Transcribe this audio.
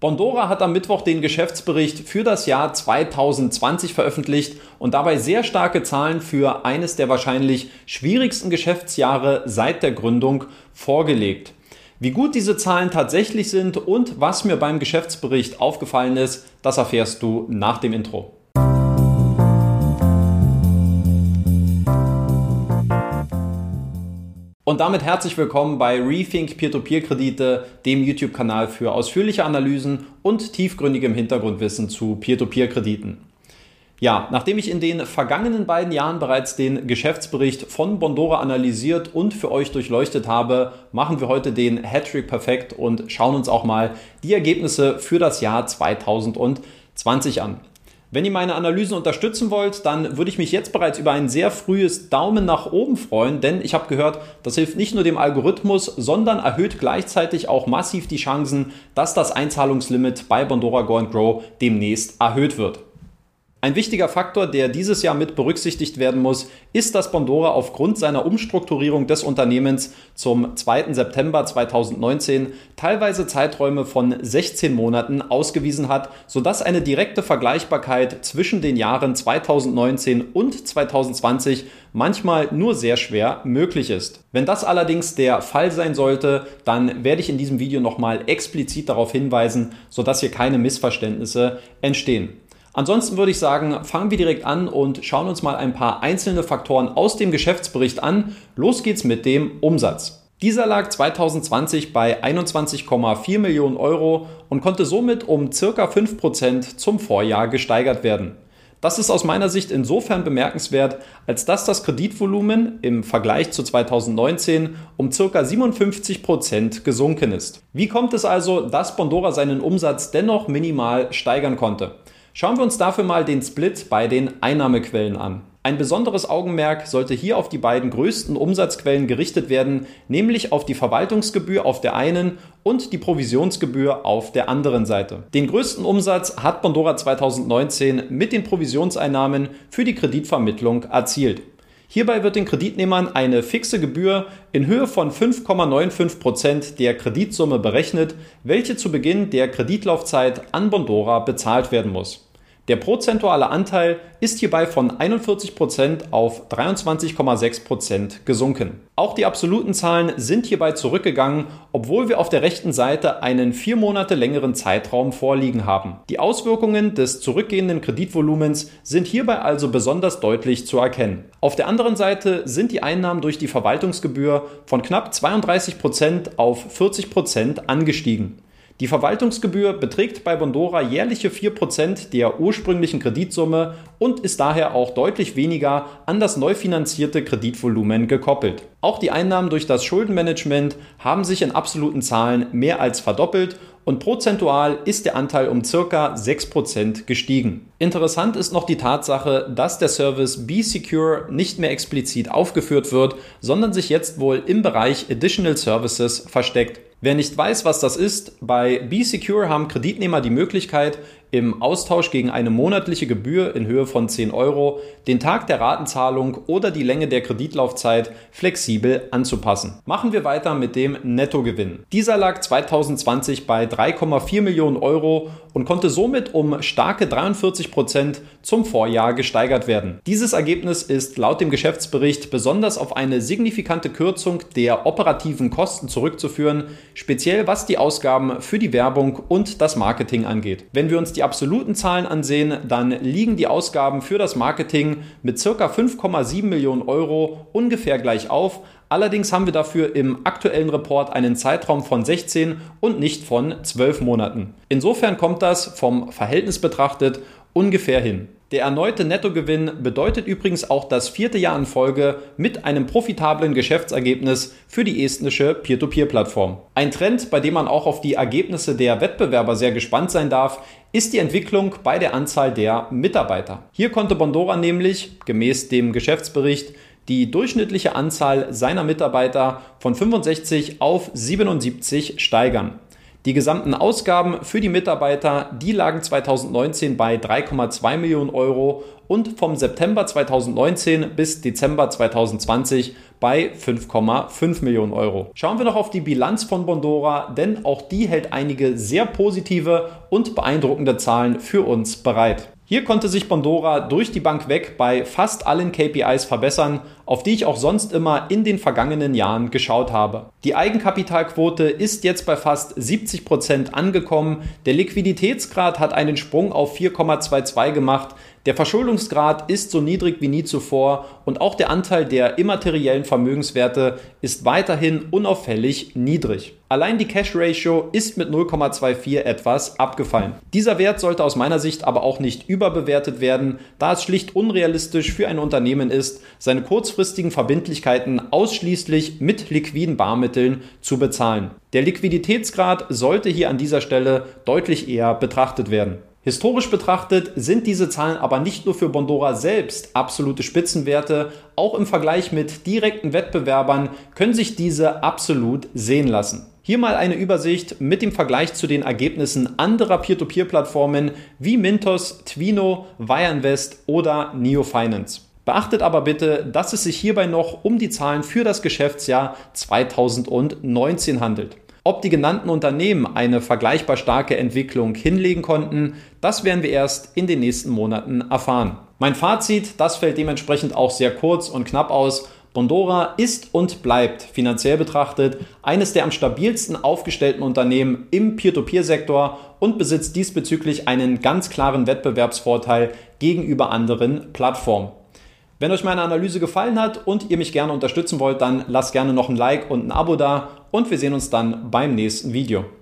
Bondora hat am Mittwoch den Geschäftsbericht für das Jahr 2020 veröffentlicht und dabei sehr starke Zahlen für eines der wahrscheinlich schwierigsten Geschäftsjahre seit der Gründung vorgelegt. Wie gut diese Zahlen tatsächlich sind und was mir beim Geschäftsbericht aufgefallen ist, das erfährst du nach dem Intro. Und damit herzlich willkommen bei Rethink Peer-to-Peer-Kredite, dem YouTube-Kanal für ausführliche Analysen und tiefgründigem Hintergrundwissen zu Peer-to-Peer-Krediten. Ja, nachdem ich in den vergangenen beiden Jahren bereits den Geschäftsbericht von Bondora analysiert und für euch durchleuchtet habe, machen wir heute den Hattrick perfekt und schauen uns auch mal die Ergebnisse für das Jahr 2020 an. Wenn ihr meine Analysen unterstützen wollt, dann würde ich mich jetzt bereits über ein sehr frühes Daumen nach oben freuen, denn ich habe gehört, das hilft nicht nur dem Algorithmus, sondern erhöht gleichzeitig auch massiv die Chancen, dass das Einzahlungslimit bei Bondora Go Grow demnächst erhöht wird. Ein wichtiger Faktor, der dieses Jahr mit berücksichtigt werden muss, ist, dass Bondora aufgrund seiner Umstrukturierung des Unternehmens zum 2. September 2019 teilweise Zeiträume von 16 Monaten ausgewiesen hat, sodass eine direkte Vergleichbarkeit zwischen den Jahren 2019 und 2020 manchmal nur sehr schwer möglich ist. Wenn das allerdings der Fall sein sollte, dann werde ich in diesem Video nochmal explizit darauf hinweisen, sodass hier keine Missverständnisse entstehen. Ansonsten würde ich sagen, fangen wir direkt an und schauen uns mal ein paar einzelne Faktoren aus dem Geschäftsbericht an. Los geht's mit dem Umsatz. Dieser lag 2020 bei 21,4 Millionen Euro und konnte somit um circa 5% zum Vorjahr gesteigert werden. Das ist aus meiner Sicht insofern bemerkenswert, als dass das Kreditvolumen im Vergleich zu 2019 um circa 57 Prozent gesunken ist. Wie kommt es also, dass Bondora seinen Umsatz dennoch minimal steigern konnte? Schauen wir uns dafür mal den Split bei den Einnahmequellen an. Ein besonderes Augenmerk sollte hier auf die beiden größten Umsatzquellen gerichtet werden, nämlich auf die Verwaltungsgebühr auf der einen und die Provisionsgebühr auf der anderen Seite. Den größten Umsatz hat Bondora 2019 mit den Provisionseinnahmen für die Kreditvermittlung erzielt. Hierbei wird den Kreditnehmern eine fixe Gebühr in Höhe von 5,95 Prozent der Kreditsumme berechnet, welche zu Beginn der Kreditlaufzeit an Bondora bezahlt werden muss. Der prozentuale Anteil ist hierbei von 41% auf 23,6% gesunken. Auch die absoluten Zahlen sind hierbei zurückgegangen, obwohl wir auf der rechten Seite einen vier Monate längeren Zeitraum vorliegen haben. Die Auswirkungen des zurückgehenden Kreditvolumens sind hierbei also besonders deutlich zu erkennen. Auf der anderen Seite sind die Einnahmen durch die Verwaltungsgebühr von knapp 32% auf 40% angestiegen. Die Verwaltungsgebühr beträgt bei Bondora jährliche 4% der ursprünglichen Kreditsumme und ist daher auch deutlich weniger an das neu finanzierte Kreditvolumen gekoppelt. Auch die Einnahmen durch das Schuldenmanagement haben sich in absoluten Zahlen mehr als verdoppelt und prozentual ist der Anteil um circa 6% gestiegen. Interessant ist noch die Tatsache, dass der Service B-Secure nicht mehr explizit aufgeführt wird, sondern sich jetzt wohl im Bereich Additional Services versteckt. Wer nicht weiß, was das ist, bei B-Secure haben Kreditnehmer die Möglichkeit, im Austausch gegen eine monatliche Gebühr in Höhe von 10 Euro den Tag der Ratenzahlung oder die Länge der Kreditlaufzeit flexibel anzupassen. Machen wir weiter mit dem Nettogewinn. Dieser lag 2020 bei 3,4 Millionen Euro und konnte somit um starke 43 Prozent zum Vorjahr gesteigert werden. Dieses Ergebnis ist laut dem Geschäftsbericht besonders auf eine signifikante Kürzung der operativen Kosten zurückzuführen, speziell was die Ausgaben für die Werbung und das Marketing angeht. Wenn wir uns absoluten Zahlen ansehen, dann liegen die Ausgaben für das Marketing mit ca. 5,7 Millionen Euro ungefähr gleich auf. Allerdings haben wir dafür im aktuellen Report einen Zeitraum von 16 und nicht von 12 Monaten. Insofern kommt das vom Verhältnis betrachtet ungefähr hin. Der erneute Nettogewinn bedeutet übrigens auch das vierte Jahr in Folge mit einem profitablen Geschäftsergebnis für die estnische Peer-to-Peer-Plattform. Ein Trend, bei dem man auch auf die Ergebnisse der Wettbewerber sehr gespannt sein darf, ist die Entwicklung bei der Anzahl der Mitarbeiter. Hier konnte Bondora nämlich, gemäß dem Geschäftsbericht, die durchschnittliche Anzahl seiner Mitarbeiter von 65 auf 77 steigern. Die gesamten Ausgaben für die Mitarbeiter, die lagen 2019 bei 3,2 Millionen Euro und vom September 2019 bis Dezember 2020 bei 5,5 Millionen Euro. Schauen wir noch auf die Bilanz von Bondora, denn auch die hält einige sehr positive und beeindruckende Zahlen für uns bereit. Hier konnte sich Bondora durch die Bank weg bei fast allen KPIs verbessern, auf die ich auch sonst immer in den vergangenen Jahren geschaut habe. Die Eigenkapitalquote ist jetzt bei fast 70 Prozent angekommen, der Liquiditätsgrad hat einen Sprung auf 4,22 gemacht, der Verschuldungsgrad ist so niedrig wie nie zuvor und auch der Anteil der immateriellen Vermögenswerte ist weiterhin unauffällig niedrig. Allein die Cash Ratio ist mit 0,24 etwas abgefallen. Dieser Wert sollte aus meiner Sicht aber auch nicht überbewertet werden, da es schlicht unrealistisch für ein Unternehmen ist, seine kurzfristigen Verbindlichkeiten ausschließlich mit liquiden Barmitteln zu bezahlen. Der Liquiditätsgrad sollte hier an dieser Stelle deutlich eher betrachtet werden. Historisch betrachtet sind diese Zahlen aber nicht nur für Bondora selbst absolute Spitzenwerte, auch im Vergleich mit direkten Wettbewerbern können sich diese absolut sehen lassen. Hier mal eine Übersicht mit dem Vergleich zu den Ergebnissen anderer Peer-to-Peer-Plattformen wie Mintos, Twino, Wireinvest oder Neo Finance. Beachtet aber bitte, dass es sich hierbei noch um die Zahlen für das Geschäftsjahr 2019 handelt. Ob die genannten Unternehmen eine vergleichbar starke Entwicklung hinlegen konnten, das werden wir erst in den nächsten Monaten erfahren. Mein Fazit, das fällt dementsprechend auch sehr kurz und knapp aus. Bondora ist und bleibt finanziell betrachtet eines der am stabilsten aufgestellten Unternehmen im Peer-to-Peer-Sektor und besitzt diesbezüglich einen ganz klaren Wettbewerbsvorteil gegenüber anderen Plattformen. Wenn euch meine Analyse gefallen hat und ihr mich gerne unterstützen wollt, dann lasst gerne noch ein Like und ein Abo da und wir sehen uns dann beim nächsten Video.